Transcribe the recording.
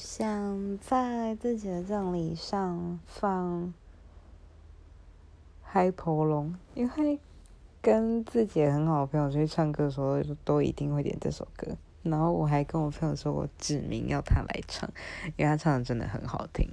想在自己的葬礼上放嗨婆龙因为跟自己很好的朋友出去唱歌的时候都一定会点这首歌。然后我还跟我朋友说我指名要他来唱因为他唱的真的很好听。